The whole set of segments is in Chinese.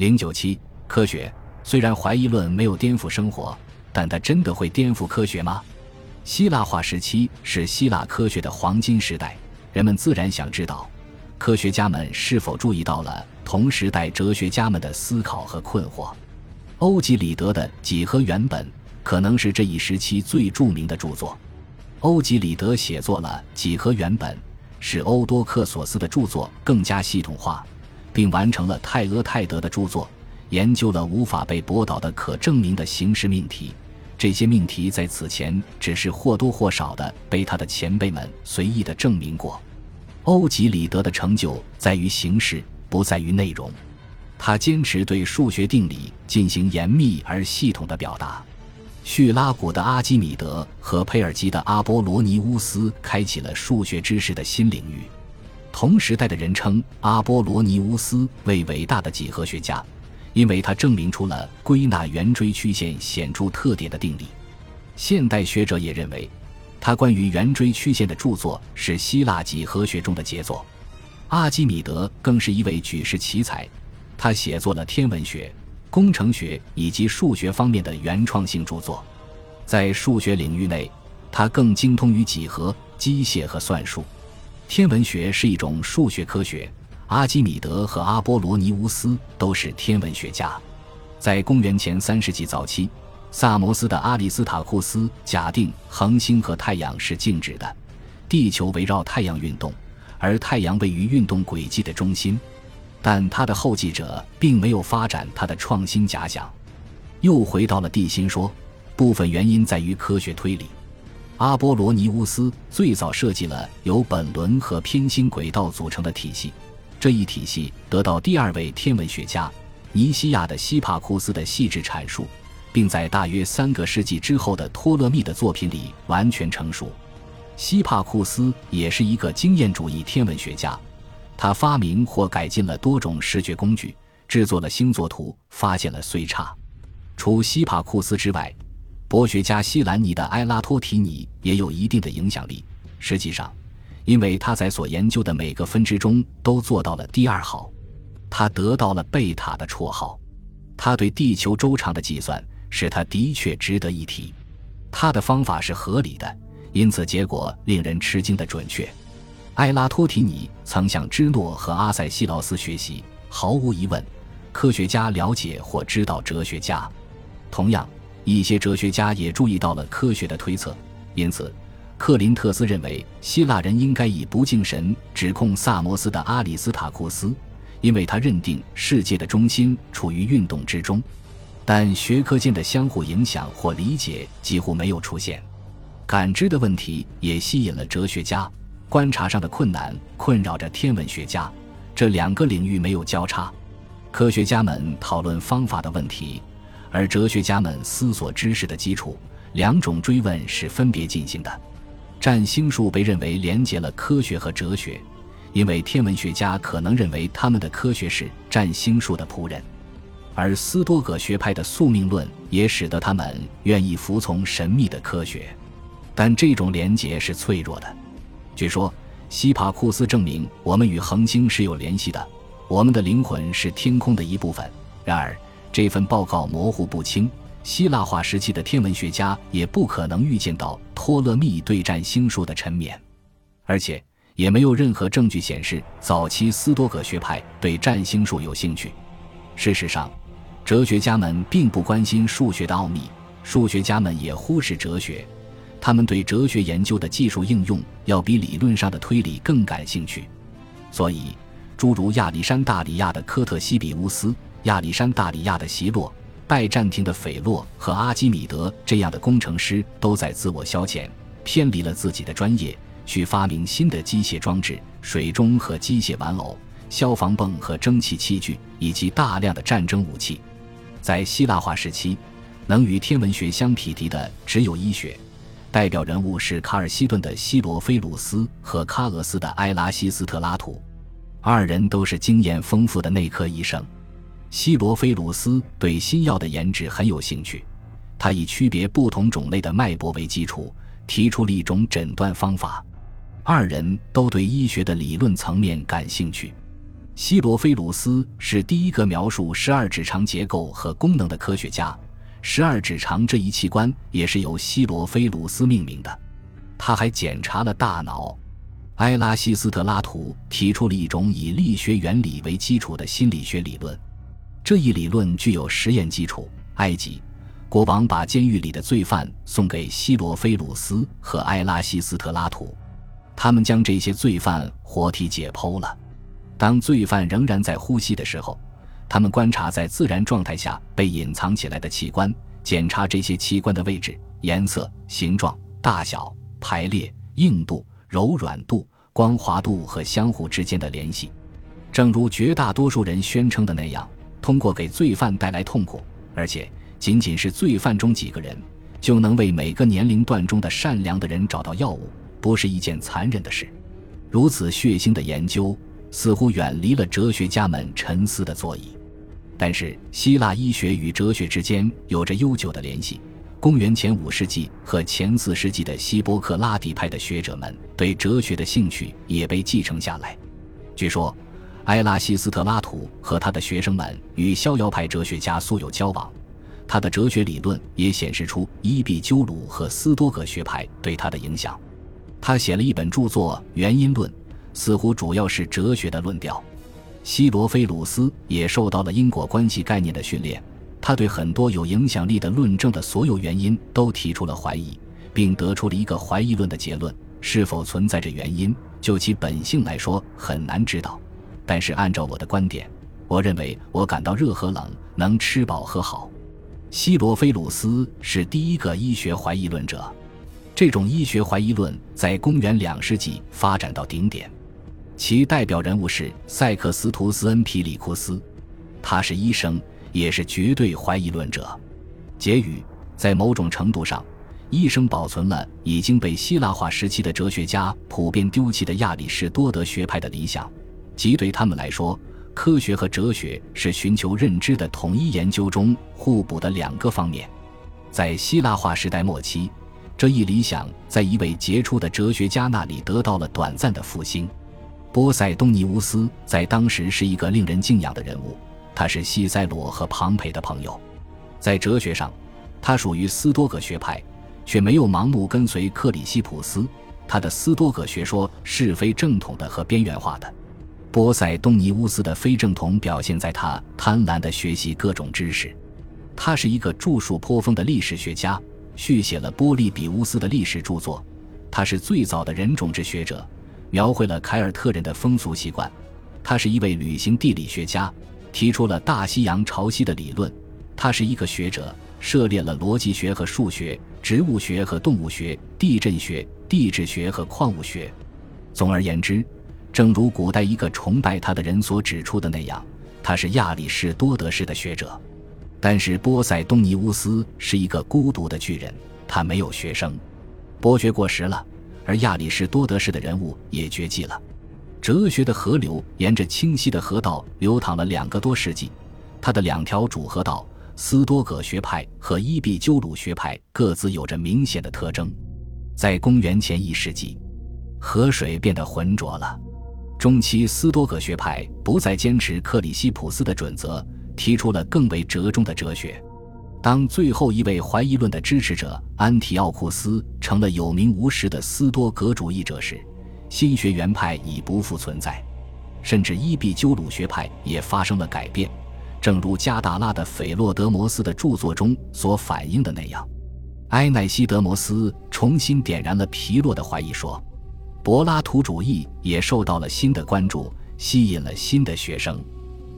零九七，科学虽然怀疑论没有颠覆生活，但它真的会颠覆科学吗？希腊化时期是希腊科学的黄金时代，人们自然想知道，科学家们是否注意到了同时代哲学家们的思考和困惑。欧几里得的《几何原本》可能是这一时期最著名的著作。欧几里得写作了《几何原本》，使欧多克索斯的著作更加系统化，并完成了泰阿泰德的著作，研究了无法被驳倒的可证明的形式命题。这些命题在此前只是或多或少的被他的前辈们随意的证明过。欧几里得的成就在于形式，不在于内容。他坚持对数学定理进行严密而系统的表达。叙拉古的阿基米德和佩尔基的阿波罗尼乌斯开启了数学知识的新领域。同时代的人称阿波罗尼乌斯为伟大的几何学家，因为他证明出了归纳圆锥曲线显著特点的定理。现代学者也认为，他关于圆锥曲线的著作是希腊几何学中的杰作。阿基米德更是一位举世奇才，他写作了天文学。工程学以及数学方面的原创性著作，在数学领域内，他更精通于几何、机械和算术。天文学是一种数学科学。阿基米德和阿波罗尼乌斯都是天文学家。在公元前三世纪早期，萨摩斯的阿里斯塔库斯假定恒星和太阳是静止的，地球围绕太阳运动，而太阳位于运动轨迹的中心。但他的后继者并没有发展他的创新假想，又回到了地心说。部分原因在于科学推理。阿波罗尼乌斯最早设计了由本轮和偏心轨道组成的体系，这一体系得到第二位天文学家尼西亚的希帕库斯的细致阐述，并在大约三个世纪之后的托勒密的作品里完全成熟。希帕库斯也是一个经验主义天文学家。他发明或改进了多种视觉工具，制作了星座图，发现了岁差。除希帕库斯之外，博学家希兰尼的埃拉托提尼也有一定的影响力。实际上，因为他在所研究的每个分支中都做到了第二好，他得到了贝塔的绰号。他对地球周长的计算使他的确值得一提。他的方法是合理的，因此结果令人吃惊的准确。埃拉托提尼曾向芝诺和阿塞西劳斯学习。毫无疑问，科学家了解或知道哲学家。同样，一些哲学家也注意到了科学的推测。因此，克林特斯认为希腊人应该以不敬神指控萨摩斯的阿里斯塔库斯，因为他认定世界的中心处于运动之中。但学科间的相互影响或理解几乎没有出现。感知的问题也吸引了哲学家。观察上的困难困扰着天文学家，这两个领域没有交叉。科学家们讨论方法的问题，而哲学家们思索知识的基础。两种追问是分别进行的。占星术被认为连接了科学和哲学，因为天文学家可能认为他们的科学是占星术的仆人，而斯多葛学派的宿命论也使得他们愿意服从神秘的科学。但这种连结是脆弱的。据说，希帕库斯证明我们与恒星是有联系的，我们的灵魂是天空的一部分。然而，这份报告模糊不清，希腊化时期的天文学家也不可能预见到托勒密对占星术的沉湎，而且也没有任何证据显示早期斯多葛学派对占星术有兴趣。事实上，哲学家们并不关心数学的奥秘，数学家们也忽视哲学。他们对哲学研究的技术应用要比理论上的推理更感兴趣，所以，诸如亚历山大里亚的科特西比乌斯、亚历山大里亚的席洛、拜占庭的斐洛和阿基米德这样的工程师，都在自我消遣，偏离了自己的专业，去发明新的机械装置、水中和机械玩偶、消防泵和蒸汽器具，以及大量的战争武器。在希腊化时期，能与天文学相匹敌的只有医学。代表人物是卡尔西顿的希罗菲鲁斯和喀俄斯的埃拉西斯特拉图，二人都是经验丰富的内科医生。希罗菲鲁斯对新药的研制很有兴趣，他以区别不同种类的脉搏为基础，提出了一种诊断方法。二人都对医学的理论层面感兴趣。希罗菲鲁斯是第一个描述十二指肠结构和功能的科学家。十二指肠这一器官也是由希罗菲鲁斯命名的。他还检查了大脑。埃拉西斯特拉图提出了一种以力学原理为基础的心理学理论，这一理论具有实验基础。埃及国王把监狱里的罪犯送给希罗菲鲁斯和埃拉西斯特拉图，他们将这些罪犯活体解剖了。当罪犯仍然在呼吸的时候，他们观察在自然状态下被隐藏起来的器官，检查这些器官的位置、颜色、形状、大小、排列、硬度、柔软度。光滑度和相互之间的联系，正如绝大多数人宣称的那样，通过给罪犯带来痛苦，而且仅仅是罪犯中几个人，就能为每个年龄段中的善良的人找到药物，不是一件残忍的事。如此血腥的研究似乎远离了哲学家们沉思的座椅，但是希腊医学与哲学之间有着悠久的联系。公元前五世纪和前四世纪的希波克拉底派的学者们对哲学的兴趣也被继承下来。据说，埃拉西斯特拉图和他的学生们与逍遥派哲学家素有交往，他的哲学理论也显示出伊壁鸠鲁和斯多葛学派对他的影响。他写了一本著作《原因论》，似乎主要是哲学的论调。希罗菲鲁斯也受到了因果关系概念的训练。他对很多有影响力的论证的所有原因都提出了怀疑，并得出了一个怀疑论的结论：是否存在着原因，就其本性来说很难知道。但是按照我的观点，我认为我感到热和冷，能吃饱喝好。希罗菲鲁斯是第一个医学怀疑论者，这种医学怀疑论在公元两世纪发展到顶点，其代表人物是塞克斯图斯·恩皮里库斯，他是医生。也是绝对怀疑论者。结语：在某种程度上，医生保存了已经被希腊化时期的哲学家普遍丢弃的亚里士多德学派的理想，即对他们来说，科学和哲学是寻求认知的统一研究中互补的两个方面。在希腊化时代末期，这一理想在一位杰出的哲学家那里得到了短暂的复兴。波塞冬尼乌斯在当时是一个令人敬仰的人物。他是西塞罗和庞培的朋友，在哲学上，他属于斯多葛学派，却没有盲目跟随克里希普斯。他的斯多葛学说是非正统的和边缘化的。波塞冬尼乌斯的非正统表现在他贪婪地学习各种知识。他是一个著述颇丰的历史学家，续写了波利比乌斯的历史著作。他是最早的人种志学者，描绘了凯尔特人的风俗习惯。他是一位旅行地理学家。提出了大西洋潮汐的理论，他是一个学者，涉猎了逻辑学和数学、植物学和动物学、地震学、地质学和矿物学。总而言之，正如古代一个崇拜他的人所指出的那样，他是亚里士多德式的学者。但是波塞冬尼乌斯是一个孤独的巨人，他没有学生，伯爵过时了，而亚里士多德式的人物也绝迹了。哲学的河流沿着清晰的河道流淌了两个多世纪，它的两条主河道——斯多葛学派和伊壁鸠鲁学派——各自有着明显的特征。在公元前一世纪，河水变得浑浊了。中期，斯多葛学派不再坚持克里希普斯的准则，提出了更为折中的哲学。当最后一位怀疑论的支持者安提奥库斯成了有名无实的斯多葛主义者时，新学园派已不复存在，甚至伊壁鸠鲁学派也发生了改变，正如加达拉的斐洛德摩斯的著作中所反映的那样。埃奈西德摩斯重新点燃了皮洛的怀疑说，柏拉图主义也受到了新的关注，吸引了新的学生。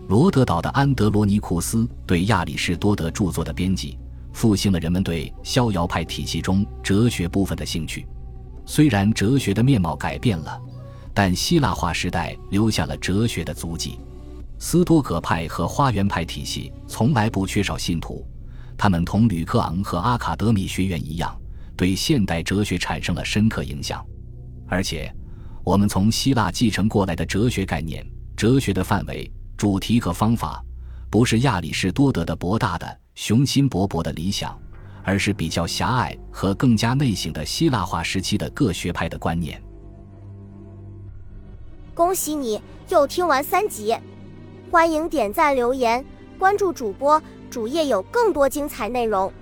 罗德岛的安德罗尼库斯对亚里士多德著作的编辑，复兴了人们对逍遥派体系中哲学部分的兴趣。虽然哲学的面貌改变了，但希腊化时代留下了哲学的足迹。斯多葛派和花园派体系从来不缺少信徒，他们同吕克昂和阿卡德米学院一样，对现代哲学产生了深刻影响。而且，我们从希腊继承过来的哲学概念、哲学的范围、主题和方法，不是亚里士多德的博大的、雄心勃勃的理想。而是比较狭隘和更加内省的希腊化时期的各学派的观念。恭喜你又听完三集。欢迎点赞留言，关注主播主页有更多精彩内容。